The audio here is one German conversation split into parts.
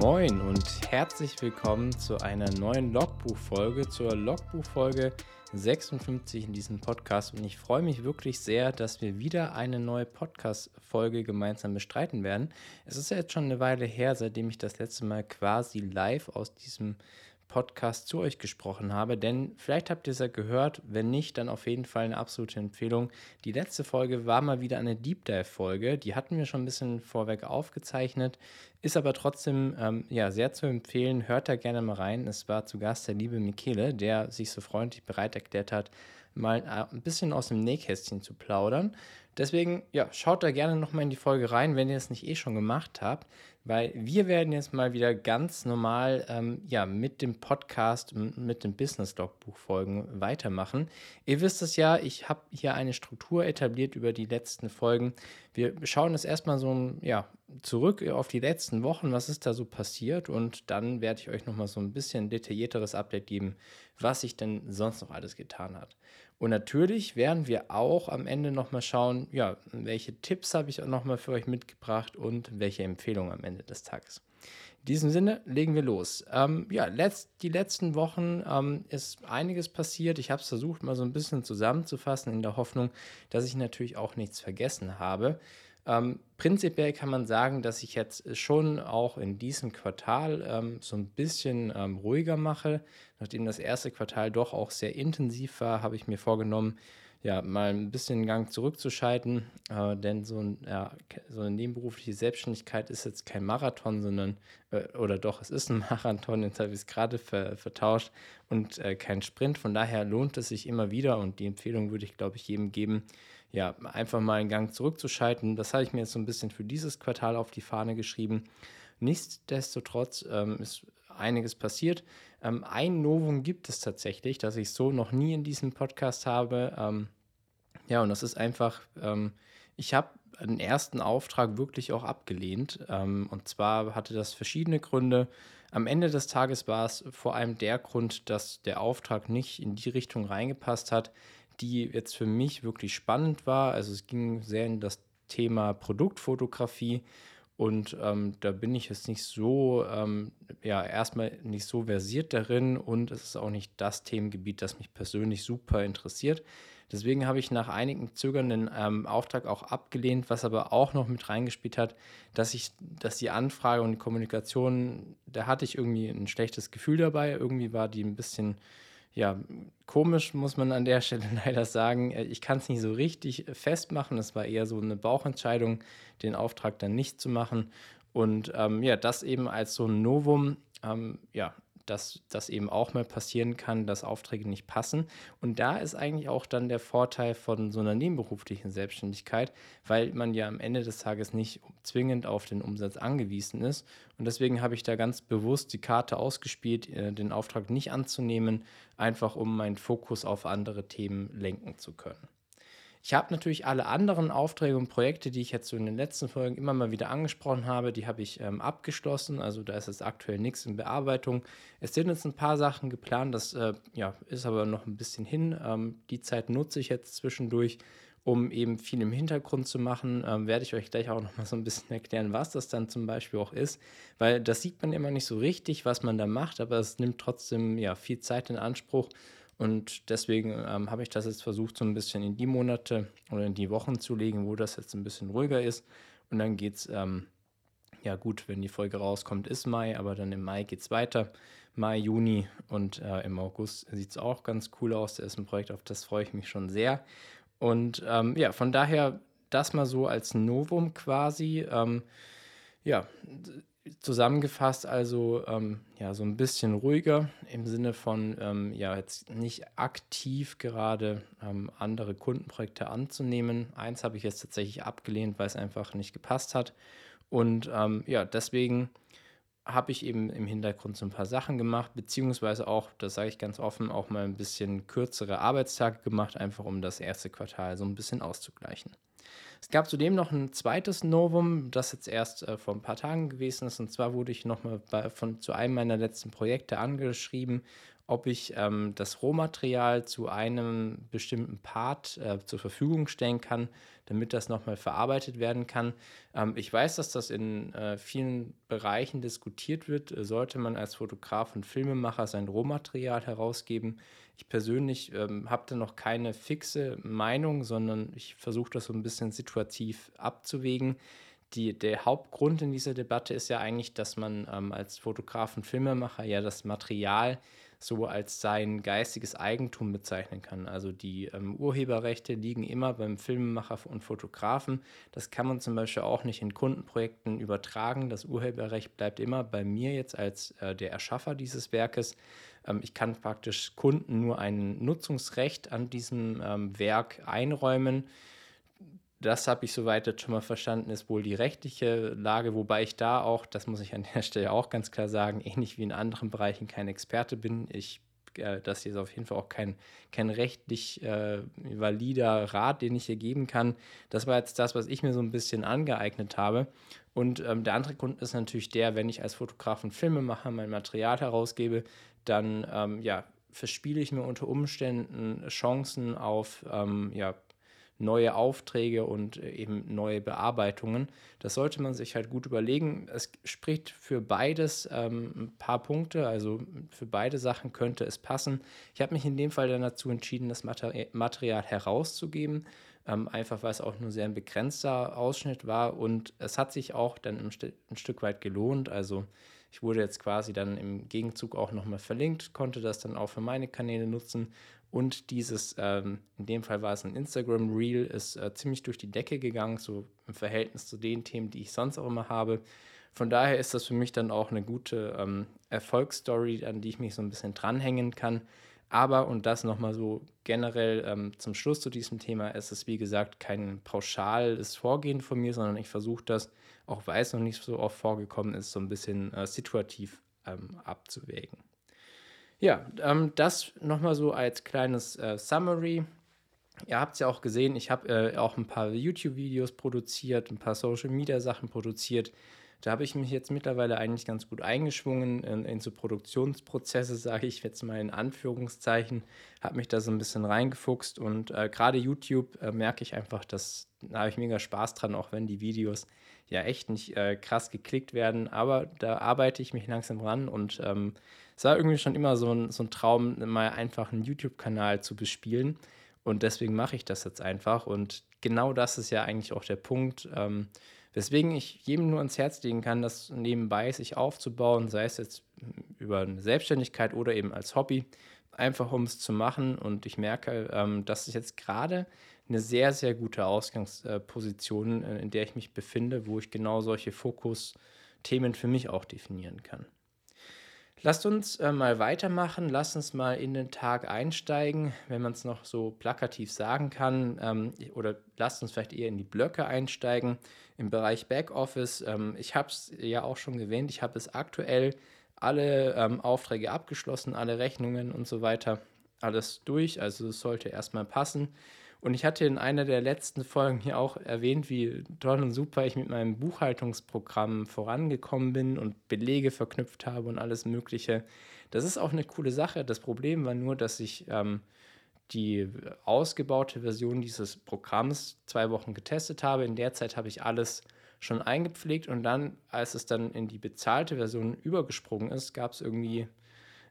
Moin und herzlich willkommen zu einer neuen Logbuchfolge, zur Logbuchfolge 56 in diesem Podcast. Und ich freue mich wirklich sehr, dass wir wieder eine neue Podcast-Folge gemeinsam bestreiten werden. Es ist ja jetzt schon eine Weile her, seitdem ich das letzte Mal quasi live aus diesem Podcast zu euch gesprochen habe, denn vielleicht habt ihr es ja gehört, wenn nicht, dann auf jeden Fall eine absolute Empfehlung. Die letzte Folge war mal wieder eine Deep Dive Folge, die hatten wir schon ein bisschen vorweg aufgezeichnet, ist aber trotzdem ähm, ja, sehr zu empfehlen. Hört da gerne mal rein. Es war zu Gast der liebe Michele, der sich so freundlich bereit erklärt hat, mal äh, ein bisschen aus dem Nähkästchen zu plaudern. Deswegen, ja, schaut da gerne nochmal in die Folge rein, wenn ihr es nicht eh schon gemacht habt weil wir werden jetzt mal wieder ganz normal ähm, ja, mit dem Podcast, mit dem Business Logbuch Folgen weitermachen. Ihr wisst es ja, ich habe hier eine Struktur etabliert über die letzten Folgen. Wir schauen das erstmal so ja, zurück auf die letzten Wochen, was ist da so passiert und dann werde ich euch nochmal so ein bisschen detaillierteres Update geben, was sich denn sonst noch alles getan hat. Und natürlich werden wir auch am Ende nochmal schauen, ja, welche Tipps habe ich auch nochmal für euch mitgebracht und welche Empfehlungen am Ende des Tages. In diesem Sinne legen wir los. Ähm, ja, letzt, die letzten Wochen ähm, ist einiges passiert. Ich habe es versucht, mal so ein bisschen zusammenzufassen, in der Hoffnung, dass ich natürlich auch nichts vergessen habe. Ähm, prinzipiell kann man sagen, dass ich jetzt schon auch in diesem Quartal ähm, so ein bisschen ähm, ruhiger mache. Nachdem das erste Quartal doch auch sehr intensiv war, habe ich mir vorgenommen, ja, mal ein bisschen den Gang zurückzuschalten. Äh, denn so, ein, ja, so, eine nebenberufliche Selbstständigkeit ist jetzt kein Marathon, sondern, äh, oder doch, es ist ein Marathon, jetzt habe ich es gerade ver, vertauscht und äh, kein Sprint. Von daher lohnt es sich immer wieder und die Empfehlung würde ich, glaube ich, jedem geben, ja, einfach mal einen Gang zurückzuschalten. Das habe ich mir jetzt so ein bisschen für dieses Quartal auf die Fahne geschrieben. Nichtsdestotrotz ähm, ist einiges passiert. Ähm, ein Novum gibt es tatsächlich, das ich so noch nie in diesem Podcast habe. Ähm, ja, und das ist einfach, ähm, ich habe einen ersten Auftrag wirklich auch abgelehnt. Ähm, und zwar hatte das verschiedene Gründe. Am Ende des Tages war es vor allem der Grund, dass der Auftrag nicht in die Richtung reingepasst hat, die jetzt für mich wirklich spannend war. Also es ging sehr in das Thema Produktfotografie und ähm, da bin ich jetzt nicht so, ähm, ja, erstmal nicht so versiert darin und es ist auch nicht das Themengebiet, das mich persönlich super interessiert. Deswegen habe ich nach einigen zögernden ähm, Auftrag auch abgelehnt, was aber auch noch mit reingespielt hat, dass ich, dass die Anfrage und die Kommunikation, da hatte ich irgendwie ein schlechtes Gefühl dabei. Irgendwie war die ein bisschen ja, komisch, muss man an der Stelle leider sagen. Äh, ich kann es nicht so richtig festmachen. Es war eher so eine Bauchentscheidung, den Auftrag dann nicht zu machen. Und ähm, ja, das eben als so ein Novum, ähm, ja, dass das eben auch mal passieren kann, dass Aufträge nicht passen. Und da ist eigentlich auch dann der Vorteil von so einer nebenberuflichen Selbstständigkeit, weil man ja am Ende des Tages nicht zwingend auf den Umsatz angewiesen ist. Und deswegen habe ich da ganz bewusst die Karte ausgespielt, äh, den Auftrag nicht anzunehmen, einfach um meinen Fokus auf andere Themen lenken zu können. Ich habe natürlich alle anderen Aufträge und Projekte, die ich jetzt so in den letzten Folgen immer mal wieder angesprochen habe, die habe ich ähm, abgeschlossen. Also da ist jetzt aktuell nichts in Bearbeitung. Es sind jetzt ein paar Sachen geplant, das äh, ja, ist aber noch ein bisschen hin. Ähm, die Zeit nutze ich jetzt zwischendurch, um eben viel im Hintergrund zu machen. Ähm, werde ich euch gleich auch noch mal so ein bisschen erklären, was das dann zum Beispiel auch ist. Weil das sieht man immer nicht so richtig, was man da macht, aber es nimmt trotzdem ja, viel Zeit in Anspruch. Und deswegen ähm, habe ich das jetzt versucht, so ein bisschen in die Monate oder in die Wochen zu legen, wo das jetzt ein bisschen ruhiger ist. Und dann geht es, ähm, ja gut, wenn die Folge rauskommt, ist Mai, aber dann im Mai geht es weiter. Mai, Juni und äh, im August sieht es auch ganz cool aus. Da ist ein Projekt, auf das freue ich mich schon sehr. Und ähm, ja, von daher das mal so als Novum quasi. Ähm, ja, zusammengefasst also ähm, ja so ein bisschen ruhiger im Sinne von ähm, ja jetzt nicht aktiv gerade ähm, andere Kundenprojekte anzunehmen. Eins habe ich jetzt tatsächlich abgelehnt, weil es einfach nicht gepasst hat und ähm, ja deswegen habe ich eben im Hintergrund so ein paar Sachen gemacht, beziehungsweise auch, das sage ich ganz offen, auch mal ein bisschen kürzere Arbeitstage gemacht, einfach um das erste Quartal so ein bisschen auszugleichen. Es gab zudem noch ein zweites Novum, das jetzt erst äh, vor ein paar Tagen gewesen ist. Und zwar wurde ich nochmal zu einem meiner letzten Projekte angeschrieben, ob ich ähm, das Rohmaterial zu einem bestimmten Part äh, zur Verfügung stellen kann, damit das nochmal verarbeitet werden kann. Ähm, ich weiß, dass das in äh, vielen Bereichen diskutiert wird. Sollte man als Fotograf und Filmemacher sein Rohmaterial herausgeben? Ich persönlich ähm, habe da noch keine fixe Meinung, sondern ich versuche das so ein bisschen situativ abzuwägen. Die, der Hauptgrund in dieser Debatte ist ja eigentlich, dass man ähm, als Fotograf und Filmemacher ja das Material so als sein geistiges Eigentum bezeichnen kann. Also die ähm, Urheberrechte liegen immer beim Filmemacher und Fotografen. Das kann man zum Beispiel auch nicht in Kundenprojekten übertragen. Das Urheberrecht bleibt immer bei mir jetzt als äh, der Erschaffer dieses Werkes. Ähm, ich kann praktisch Kunden nur ein Nutzungsrecht an diesem ähm, Werk einräumen das habe ich soweit jetzt schon mal verstanden, ist wohl die rechtliche Lage, wobei ich da auch, das muss ich an der Stelle auch ganz klar sagen, ähnlich wie in anderen Bereichen kein Experte bin. Ich, äh, das hier ist auf jeden Fall auch kein, kein rechtlich äh, valider Rat, den ich hier geben kann. Das war jetzt das, was ich mir so ein bisschen angeeignet habe. Und ähm, der andere Grund ist natürlich der, wenn ich als Fotograf und Filmemacher mein Material herausgebe, dann ähm, ja, verspiele ich mir unter Umständen Chancen auf ähm, ja, neue Aufträge und äh, eben neue Bearbeitungen. Das sollte man sich halt gut überlegen. Es spricht für beides ähm, ein paar Punkte, also für beide Sachen könnte es passen. Ich habe mich in dem Fall dann dazu entschieden, das Material herauszugeben, ähm, einfach weil es auch nur sehr ein begrenzter Ausschnitt war und es hat sich auch dann St ein Stück weit gelohnt. Also ich wurde jetzt quasi dann im Gegenzug auch nochmal verlinkt, konnte das dann auch für meine Kanäle nutzen und dieses, ähm, in dem Fall war es ein Instagram Reel, ist äh, ziemlich durch die Decke gegangen, so im Verhältnis zu den Themen, die ich sonst auch immer habe. Von daher ist das für mich dann auch eine gute ähm, Erfolgsstory, an die ich mich so ein bisschen dranhängen kann. Aber, und das nochmal so generell ähm, zum Schluss zu diesem Thema, ist es wie gesagt kein pauschales Vorgehen von mir, sondern ich versuche das, auch weil es noch nicht so oft vorgekommen ist, so ein bisschen äh, situativ ähm, abzuwägen. Ja, ähm, das nochmal so als kleines äh, Summary. Ihr habt es ja auch gesehen, ich habe äh, auch ein paar YouTube-Videos produziert, ein paar Social-Media-Sachen produziert. Da habe ich mich jetzt mittlerweile eigentlich ganz gut eingeschwungen in, in so Produktionsprozesse, sage ich jetzt mal in Anführungszeichen, habe mich da so ein bisschen reingefuchst und äh, gerade YouTube äh, merke ich einfach, dass da habe ich mega Spaß dran, auch wenn die Videos ja echt nicht äh, krass geklickt werden, aber da arbeite ich mich langsam ran und ähm, es war irgendwie schon immer so ein, so ein Traum, mal einfach einen YouTube-Kanal zu bespielen. Und deswegen mache ich das jetzt einfach. Und genau das ist ja eigentlich auch der Punkt, ähm, weswegen ich jedem nur ans Herz legen kann, das nebenbei sich aufzubauen, sei es jetzt über eine Selbstständigkeit oder eben als Hobby, einfach um es zu machen. Und ich merke, ähm, dass ich jetzt gerade eine sehr, sehr gute Ausgangsposition, äh, in der ich mich befinde, wo ich genau solche Fokusthemen für mich auch definieren kann. Lasst uns äh, mal weitermachen, lasst uns mal in den Tag einsteigen, wenn man es noch so plakativ sagen kann, ähm, oder lasst uns vielleicht eher in die Blöcke einsteigen im Bereich Backoffice. Ähm, ich habe es ja auch schon erwähnt, ich habe es aktuell alle ähm, Aufträge abgeschlossen, alle Rechnungen und so weiter, alles durch, also es sollte erstmal passen. Und ich hatte in einer der letzten Folgen hier auch erwähnt, wie toll und super ich mit meinem Buchhaltungsprogramm vorangekommen bin und Belege verknüpft habe und alles Mögliche. Das ist auch eine coole Sache. Das Problem war nur, dass ich ähm, die ausgebaute Version dieses Programms zwei Wochen getestet habe. In der Zeit habe ich alles schon eingepflegt und dann, als es dann in die bezahlte Version übergesprungen ist, gab es irgendwie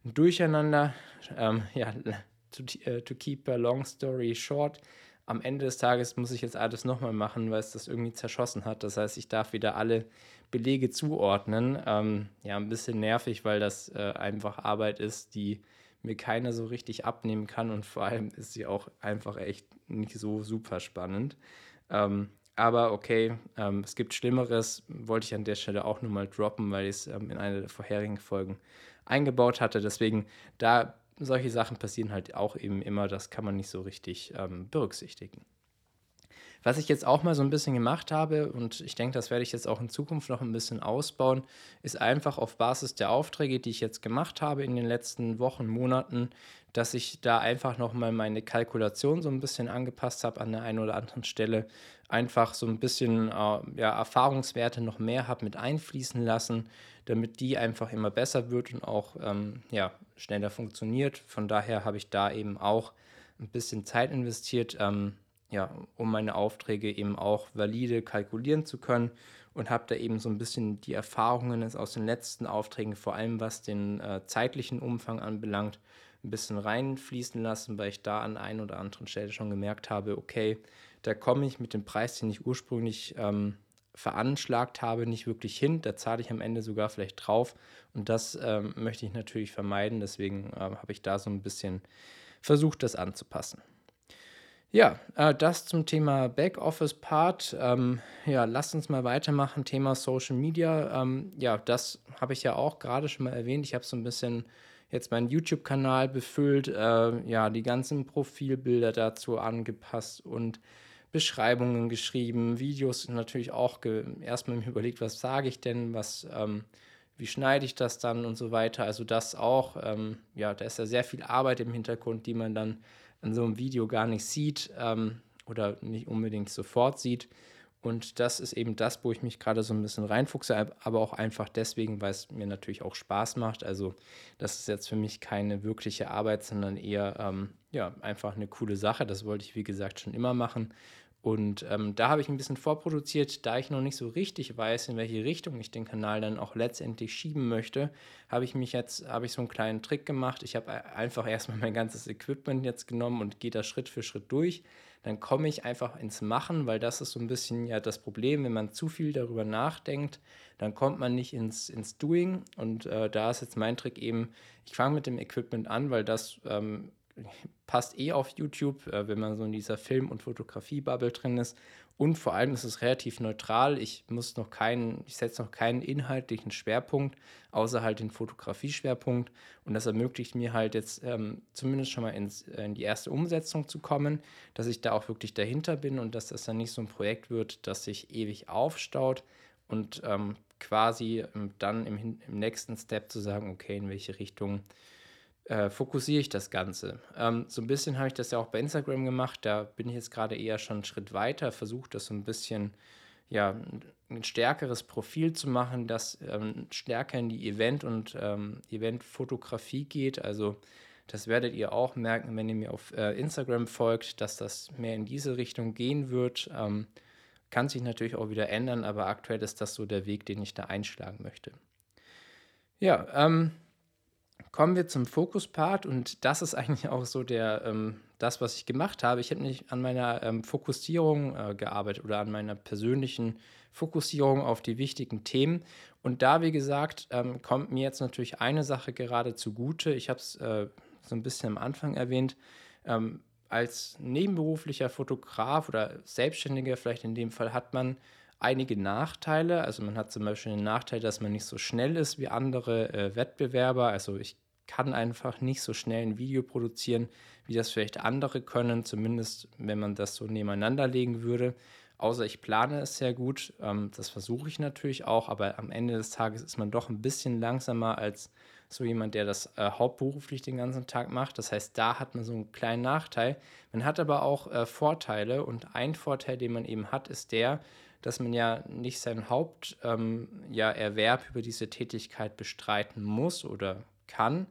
ein Durcheinander. Ähm, ja, to, uh, to keep a long story short, am Ende des Tages muss ich jetzt alles nochmal machen, weil es das irgendwie zerschossen hat. Das heißt, ich darf wieder alle Belege zuordnen. Ähm, ja, ein bisschen nervig, weil das äh, einfach Arbeit ist, die mir keiner so richtig abnehmen kann und vor allem ist sie auch einfach echt nicht so super spannend. Ähm, aber okay, ähm, es gibt Schlimmeres, wollte ich an der Stelle auch nur mal droppen, weil ich es ähm, in einer der vorherigen Folgen eingebaut hatte. Deswegen, da solche Sachen passieren halt auch eben immer, das kann man nicht so richtig ähm, berücksichtigen. Was ich jetzt auch mal so ein bisschen gemacht habe, und ich denke, das werde ich jetzt auch in Zukunft noch ein bisschen ausbauen, ist einfach auf Basis der Aufträge, die ich jetzt gemacht habe in den letzten Wochen, Monaten, dass ich da einfach nochmal meine Kalkulation so ein bisschen angepasst habe an der einen oder anderen Stelle. Einfach so ein bisschen äh, ja, Erfahrungswerte noch mehr habe mit einfließen lassen, damit die einfach immer besser wird und auch ähm, ja, schneller funktioniert. Von daher habe ich da eben auch ein bisschen Zeit investiert, ähm, ja, um meine Aufträge eben auch valide kalkulieren zu können und habe da eben so ein bisschen die Erfahrungen aus den letzten Aufträgen, vor allem was den äh, zeitlichen Umfang anbelangt, ein bisschen reinfließen lassen, weil ich da an ein oder anderen Stelle schon gemerkt habe, okay, da komme ich mit dem Preis, den ich ursprünglich ähm, veranschlagt habe, nicht wirklich hin. Da zahle ich am Ende sogar vielleicht drauf. Und das ähm, möchte ich natürlich vermeiden. Deswegen ähm, habe ich da so ein bisschen versucht, das anzupassen. Ja, äh, das zum Thema Backoffice-Part. Ähm, ja, lasst uns mal weitermachen. Thema Social Media. Ähm, ja, das habe ich ja auch gerade schon mal erwähnt. Ich habe so ein bisschen jetzt meinen YouTube-Kanal befüllt, äh, ja, die ganzen Profilbilder dazu angepasst und Beschreibungen geschrieben, Videos natürlich auch erstmal mir überlegt, was sage ich denn, was, ähm, wie schneide ich das dann und so weiter. Also das auch, ähm, ja, da ist ja sehr viel Arbeit im Hintergrund, die man dann in so einem Video gar nicht sieht ähm, oder nicht unbedingt sofort sieht. Und das ist eben das, wo ich mich gerade so ein bisschen reinfuchse, aber auch einfach deswegen, weil es mir natürlich auch Spaß macht. Also das ist jetzt für mich keine wirkliche Arbeit, sondern eher ähm, ja, einfach eine coole Sache. Das wollte ich, wie gesagt, schon immer machen. Und ähm, da habe ich ein bisschen vorproduziert, da ich noch nicht so richtig weiß, in welche Richtung ich den Kanal dann auch letztendlich schieben möchte, habe ich mich jetzt, habe ich so einen kleinen Trick gemacht. Ich habe einfach erstmal mein ganzes Equipment jetzt genommen und gehe da Schritt für Schritt durch dann komme ich einfach ins Machen, weil das ist so ein bisschen ja das Problem, wenn man zu viel darüber nachdenkt, dann kommt man nicht ins, ins Doing. Und äh, da ist jetzt mein Trick eben, ich fange mit dem Equipment an, weil das ähm, passt eh auf YouTube, äh, wenn man so in dieser Film- und Fotografie-Bubble drin ist. Und vor allem ist es relativ neutral. Ich muss noch keinen, ich setze noch keinen inhaltlichen Schwerpunkt, außer halt den Fotografie-Schwerpunkt. Und das ermöglicht mir halt jetzt ähm, zumindest schon mal ins, äh, in die erste Umsetzung zu kommen, dass ich da auch wirklich dahinter bin und dass das dann nicht so ein Projekt wird, das sich ewig aufstaut und ähm, quasi ähm, dann im, im nächsten Step zu sagen, okay, in welche Richtung äh, fokussiere ich das Ganze. Ähm, so ein bisschen habe ich das ja auch bei Instagram gemacht. Da bin ich jetzt gerade eher schon einen Schritt weiter, versuche das so ein bisschen, ja, ein stärkeres Profil zu machen, das ähm, stärker in die Event- und ähm, Eventfotografie geht. Also das werdet ihr auch merken, wenn ihr mir auf äh, Instagram folgt, dass das mehr in diese Richtung gehen wird. Ähm, kann sich natürlich auch wieder ändern, aber aktuell ist das so der Weg, den ich da einschlagen möchte. Ja, ähm, kommen wir zum Fokus-Part und das ist eigentlich auch so der, ähm, das, was ich gemacht habe. Ich habe nicht an meiner ähm, Fokussierung äh, gearbeitet oder an meiner persönlichen Fokussierung auf die wichtigen Themen. Und da, wie gesagt, ähm, kommt mir jetzt natürlich eine Sache gerade zugute. Ich habe es äh, so ein bisschen am Anfang erwähnt. Ähm, als nebenberuflicher Fotograf oder Selbstständiger vielleicht in dem Fall hat man einige Nachteile. Also man hat zum Beispiel den Nachteil, dass man nicht so schnell ist wie andere äh, Wettbewerber. Also ich kann einfach nicht so schnell ein Video produzieren, wie das vielleicht andere können, zumindest wenn man das so nebeneinander legen würde. Außer ich plane es sehr gut. Ähm, das versuche ich natürlich auch, aber am Ende des Tages ist man doch ein bisschen langsamer als so jemand, der das äh, hauptberuflich den ganzen Tag macht. Das heißt, da hat man so einen kleinen Nachteil. Man hat aber auch äh, Vorteile und ein Vorteil, den man eben hat, ist der, dass man ja nicht seinen Haupterwerb ähm, ja, über diese Tätigkeit bestreiten muss oder kann.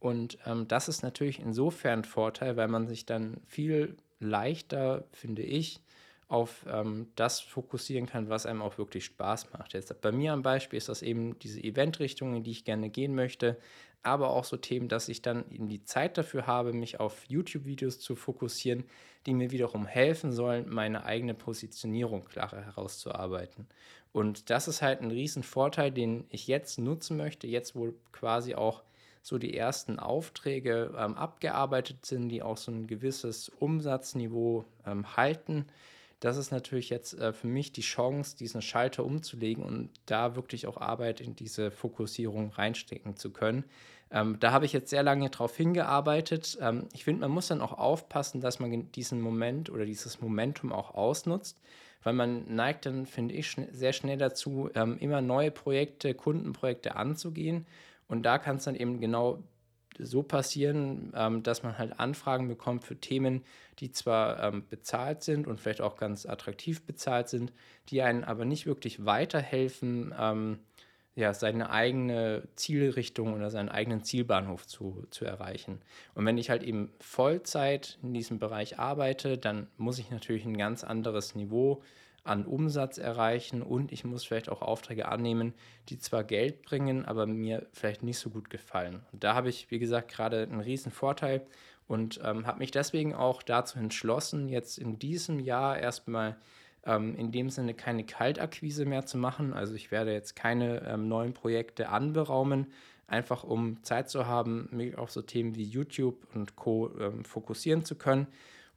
Und ähm, das ist natürlich insofern ein Vorteil, weil man sich dann viel leichter, finde ich, auf ähm, das fokussieren kann, was einem auch wirklich Spaß macht. Jetzt bei mir am Beispiel ist das eben diese Eventrichtung, in die ich gerne gehen möchte, aber auch so Themen, dass ich dann eben die Zeit dafür habe, mich auf YouTube-Videos zu fokussieren, die mir wiederum helfen sollen, meine eigene Positionierung klarer herauszuarbeiten. Und das ist halt ein riesen Vorteil, den ich jetzt nutzen möchte, jetzt wo quasi auch so die ersten Aufträge ähm, abgearbeitet sind, die auch so ein gewisses Umsatzniveau ähm, halten das ist natürlich jetzt äh, für mich die Chance, diesen Schalter umzulegen und da wirklich auch Arbeit in diese Fokussierung reinstecken zu können. Ähm, da habe ich jetzt sehr lange drauf hingearbeitet. Ähm, ich finde, man muss dann auch aufpassen, dass man diesen Moment oder dieses Momentum auch ausnutzt, weil man neigt dann, finde ich, schn sehr schnell dazu, ähm, immer neue Projekte, Kundenprojekte anzugehen. Und da kann es dann eben genau so passieren, ähm, dass man halt Anfragen bekommt für Themen, die zwar ähm, bezahlt sind und vielleicht auch ganz attraktiv bezahlt sind, die einen aber nicht wirklich weiterhelfen, ähm, ja, seine eigene Zielrichtung oder seinen eigenen Zielbahnhof zu, zu erreichen. Und wenn ich halt eben Vollzeit in diesem Bereich arbeite, dann muss ich natürlich ein ganz anderes Niveau an Umsatz erreichen und ich muss vielleicht auch Aufträge annehmen, die zwar Geld bringen, aber mir vielleicht nicht so gut gefallen. Und da habe ich, wie gesagt, gerade einen riesen Vorteil und ähm, habe mich deswegen auch dazu entschlossen, jetzt in diesem Jahr erstmal ähm, in dem Sinne keine Kaltakquise mehr zu machen. Also ich werde jetzt keine ähm, neuen Projekte anberaumen, einfach um Zeit zu haben, mich auf so Themen wie YouTube und Co. Ähm, fokussieren zu können.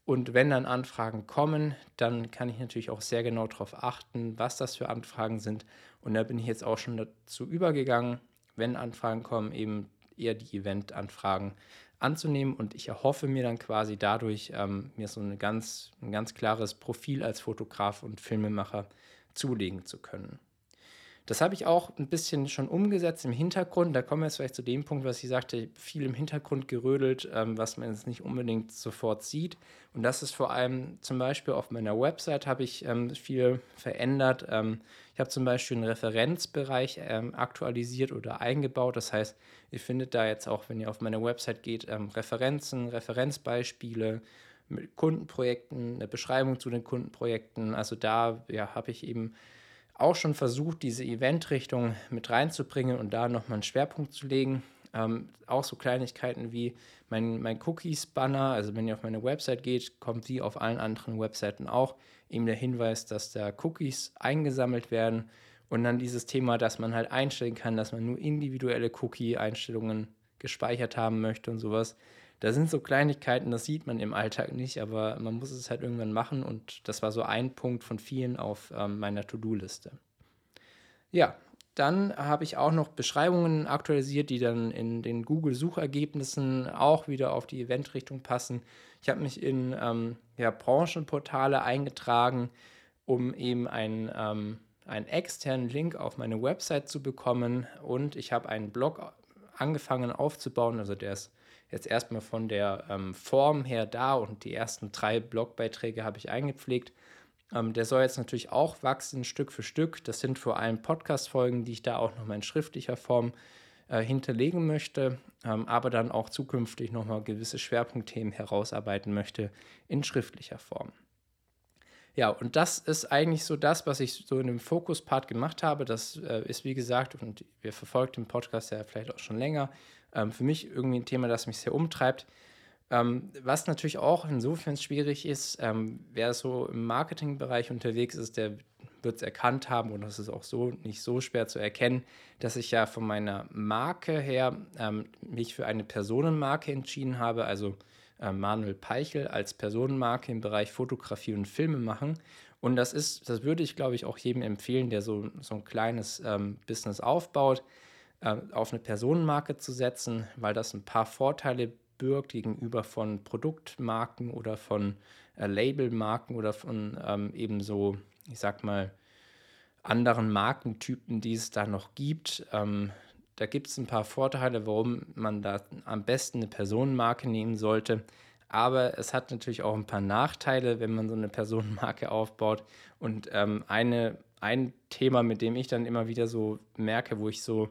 Und wenn dann Anfragen kommen, dann kann ich natürlich auch sehr genau darauf achten, was das für Anfragen sind. Und da bin ich jetzt auch schon dazu übergegangen, wenn Anfragen kommen, eben eher die Event-Anfragen anzunehmen. Und ich erhoffe mir dann quasi dadurch, ähm, mir so eine ganz, ein ganz klares Profil als Fotograf und Filmemacher zulegen zu können. Das habe ich auch ein bisschen schon umgesetzt im Hintergrund. Da kommen wir jetzt vielleicht zu dem Punkt, was ich sagte, viel im Hintergrund gerödelt, ähm, was man jetzt nicht unbedingt sofort sieht. Und das ist vor allem zum Beispiel auf meiner Website habe ich ähm, viel verändert. Ähm, ich habe zum Beispiel einen Referenzbereich ähm, aktualisiert oder eingebaut. Das heißt, ihr findet da jetzt auch, wenn ihr auf meine Website geht, ähm, Referenzen, Referenzbeispiele mit Kundenprojekten, eine Beschreibung zu den Kundenprojekten. Also da ja, habe ich eben auch schon versucht, diese Eventrichtung mit reinzubringen und da nochmal einen Schwerpunkt zu legen. Ähm, auch so Kleinigkeiten wie mein, mein Cookies-Banner, also wenn ihr auf meine Website geht, kommt wie auf allen anderen Webseiten auch eben der Hinweis, dass da Cookies eingesammelt werden und dann dieses Thema, dass man halt einstellen kann, dass man nur individuelle Cookie-Einstellungen gespeichert haben möchte und sowas. Da sind so Kleinigkeiten, das sieht man im Alltag nicht, aber man muss es halt irgendwann machen und das war so ein Punkt von vielen auf ähm, meiner To-Do-Liste. Ja, dann habe ich auch noch Beschreibungen aktualisiert, die dann in den Google-Suchergebnissen auch wieder auf die Eventrichtung passen. Ich habe mich in ähm, ja, Branchenportale eingetragen, um eben ein, ähm, einen externen Link auf meine Website zu bekommen. Und ich habe einen Blog angefangen aufzubauen, also der ist jetzt erstmal von der ähm, Form her da und die ersten drei Blogbeiträge habe ich eingepflegt. Ähm, der soll jetzt natürlich auch wachsen, Stück für Stück. Das sind vor allem Podcast-Folgen, die ich da auch nochmal in schriftlicher Form äh, hinterlegen möchte, ähm, aber dann auch zukünftig nochmal gewisse Schwerpunktthemen herausarbeiten möchte in schriftlicher Form. Ja, und das ist eigentlich so das, was ich so in dem Fokus-Part gemacht habe. Das äh, ist, wie gesagt, und wir verfolgen den Podcast ja vielleicht auch schon länger, ähm, für mich irgendwie ein Thema, das mich sehr umtreibt. Ähm, was natürlich auch insofern schwierig ist, ähm, wer so im Marketingbereich unterwegs ist, der wird es erkannt haben und das ist auch so nicht so schwer zu erkennen, dass ich ja von meiner Marke her ähm, mich für eine Personenmarke entschieden habe, also äh, Manuel Peichel als Personenmarke im Bereich Fotografie und Filme machen. Und das ist, das würde ich glaube ich auch jedem empfehlen, der so, so ein kleines ähm, Business aufbaut äh, auf eine Personenmarke zu setzen, weil das ein paar Vorteile birgt gegenüber von Produktmarken oder von äh, Labelmarken oder von ähm, eben so, ich sag mal, anderen Markentypen, die es da noch gibt. Ähm, da gibt es ein paar Vorteile, warum man da am besten eine Personenmarke nehmen sollte. Aber es hat natürlich auch ein paar Nachteile, wenn man so eine Personenmarke aufbaut. Und ähm, eine, ein Thema, mit dem ich dann immer wieder so merke, wo ich so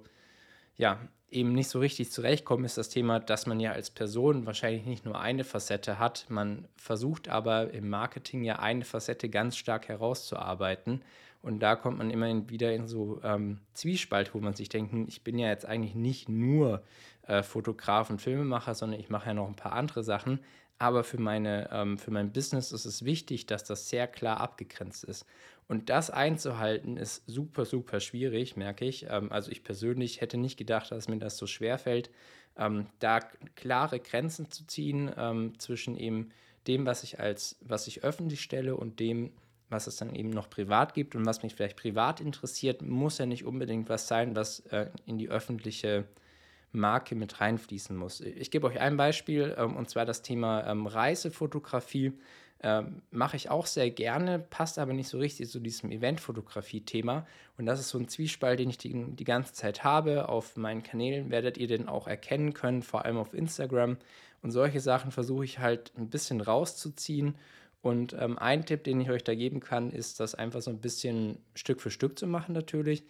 ja, eben nicht so richtig zurechtkommen, ist das Thema, dass man ja als Person wahrscheinlich nicht nur eine Facette hat. Man versucht aber im Marketing ja eine Facette ganz stark herauszuarbeiten. Und da kommt man immerhin wieder in so ähm, Zwiespalt, wo man sich denkt, hm, ich bin ja jetzt eigentlich nicht nur äh, Fotograf und Filmemacher, sondern ich mache ja noch ein paar andere Sachen. Aber für, meine, ähm, für mein Business ist es wichtig, dass das sehr klar abgegrenzt ist. Und das einzuhalten ist super, super schwierig, merke ich. Ähm, also ich persönlich hätte nicht gedacht, dass mir das so schwer fällt, ähm, da klare Grenzen zu ziehen ähm, zwischen eben dem, was ich als, was ich öffentlich stelle und dem, was es dann eben noch privat gibt und was mich vielleicht privat interessiert, muss ja nicht unbedingt was sein, was äh, in die öffentliche Marke mit reinfließen muss. Ich gebe euch ein Beispiel, ähm, und zwar das Thema ähm, Reisefotografie. Ähm, Mache ich auch sehr gerne, passt aber nicht so richtig zu diesem Eventfotografie-Thema. Und das ist so ein Zwiespalt, den ich die, die ganze Zeit habe. Auf meinen Kanälen werdet ihr den auch erkennen können, vor allem auf Instagram. Und solche Sachen versuche ich halt ein bisschen rauszuziehen. Und ähm, ein Tipp, den ich euch da geben kann, ist, das einfach so ein bisschen Stück für Stück zu machen natürlich.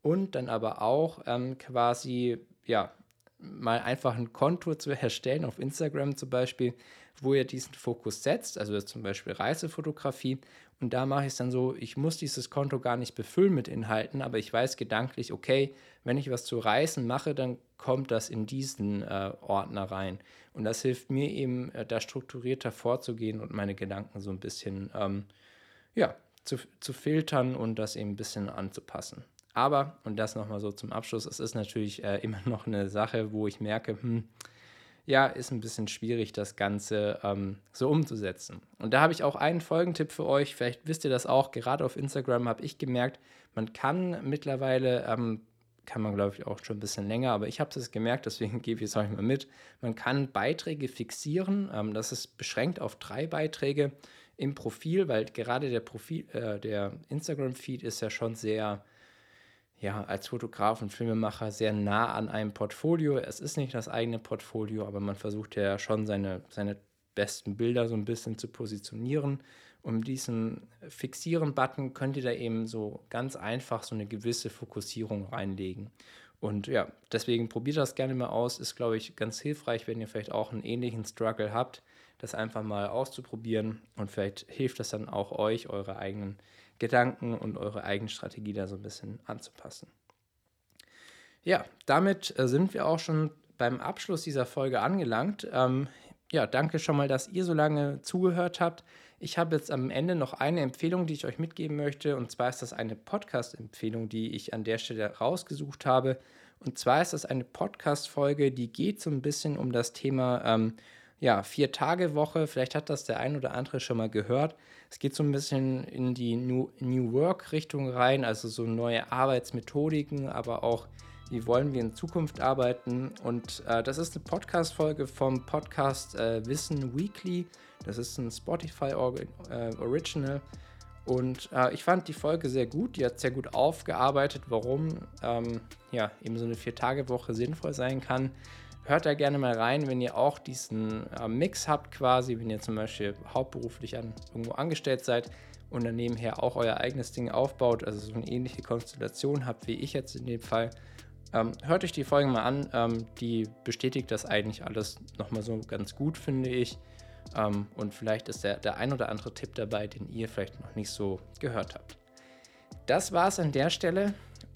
Und dann aber auch ähm, quasi, ja, mal einfach ein Konto zu erstellen, auf Instagram zum Beispiel, wo ihr diesen Fokus setzt, also zum Beispiel Reisefotografie. Und da mache ich es dann so, ich muss dieses Konto gar nicht befüllen mit Inhalten, aber ich weiß gedanklich, okay, wenn ich was zu Reisen mache, dann kommt das in diesen äh, Ordner rein. Und das hilft mir eben, äh, da strukturierter vorzugehen und meine Gedanken so ein bisschen, ähm, ja, zu, zu filtern und das eben ein bisschen anzupassen. Aber, und das nochmal so zum Abschluss, es ist natürlich äh, immer noch eine Sache, wo ich merke, hm, ja, ist ein bisschen schwierig, das Ganze ähm, so umzusetzen. Und da habe ich auch einen Folgentipp für euch. Vielleicht wisst ihr das auch. Gerade auf Instagram habe ich gemerkt, man kann mittlerweile, ähm, kann man glaube ich auch schon ein bisschen länger, aber ich habe es gemerkt, deswegen gebe ich es euch mal mit. Man kann Beiträge fixieren. Ähm, das ist beschränkt auf drei Beiträge im Profil, weil gerade der Profil, äh, der Instagram-Feed ist ja schon sehr ja, als Fotograf und Filmemacher sehr nah an einem Portfolio. Es ist nicht das eigene Portfolio, aber man versucht ja schon seine, seine besten Bilder so ein bisschen zu positionieren. Um diesen Fixieren-Button könnt ihr da eben so ganz einfach so eine gewisse Fokussierung reinlegen. Und ja, deswegen probiert das gerne mal aus. Ist, glaube ich, ganz hilfreich, wenn ihr vielleicht auch einen ähnlichen Struggle habt, das einfach mal auszuprobieren. Und vielleicht hilft das dann auch euch, eure eigenen Gedanken und eure eigene Strategie da so ein bisschen anzupassen. Ja, damit äh, sind wir auch schon beim Abschluss dieser Folge angelangt. Ähm, ja, danke schon mal, dass ihr so lange zugehört habt. Ich habe jetzt am Ende noch eine Empfehlung, die ich euch mitgeben möchte. Und zwar ist das eine Podcast-Empfehlung, die ich an der Stelle rausgesucht habe. Und zwar ist das eine Podcast-Folge, die geht so ein bisschen um das Thema ähm, ja, Vier-Tage-Woche. Vielleicht hat das der ein oder andere schon mal gehört. Es geht so ein bisschen in die New, New Work-Richtung rein, also so neue Arbeitsmethodiken, aber auch, wie wollen wir in Zukunft arbeiten. Und äh, das ist eine Podcast-Folge vom Podcast äh, Wissen Weekly. Das ist ein Spotify äh, Original. Und äh, ich fand die Folge sehr gut, die hat sehr gut aufgearbeitet, warum ähm, ja, eben so eine Vier-Tage-Woche sinnvoll sein kann hört da gerne mal rein, wenn ihr auch diesen äh, Mix habt quasi, wenn ihr zum Beispiel hauptberuflich an, irgendwo angestellt seid und dann nebenher auch euer eigenes Ding aufbaut, also so eine ähnliche Konstellation habt wie ich jetzt in dem Fall. Ähm, hört euch die Folge mal an, ähm, die bestätigt das eigentlich alles nochmal so ganz gut, finde ich. Ähm, und vielleicht ist der, der ein oder andere Tipp dabei, den ihr vielleicht noch nicht so gehört habt. Das war es an der Stelle.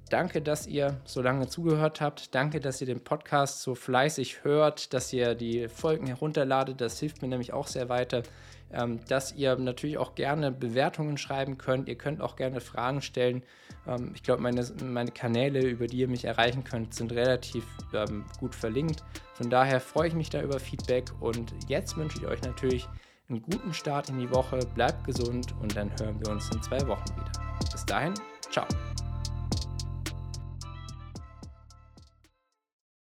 Danke, dass ihr so lange zugehört habt. Danke, dass ihr den Podcast so fleißig hört, dass ihr die Folgen herunterladet. Das hilft mir nämlich auch sehr weiter. Ähm, dass ihr natürlich auch gerne Bewertungen schreiben könnt. Ihr könnt auch gerne Fragen stellen. Ähm, ich glaube, meine, meine Kanäle, über die ihr mich erreichen könnt, sind relativ ähm, gut verlinkt. Von daher freue ich mich da über Feedback. Und jetzt wünsche ich euch natürlich einen guten Start in die Woche. Bleibt gesund und dann hören wir uns in zwei Wochen wieder. Bis dahin, ciao.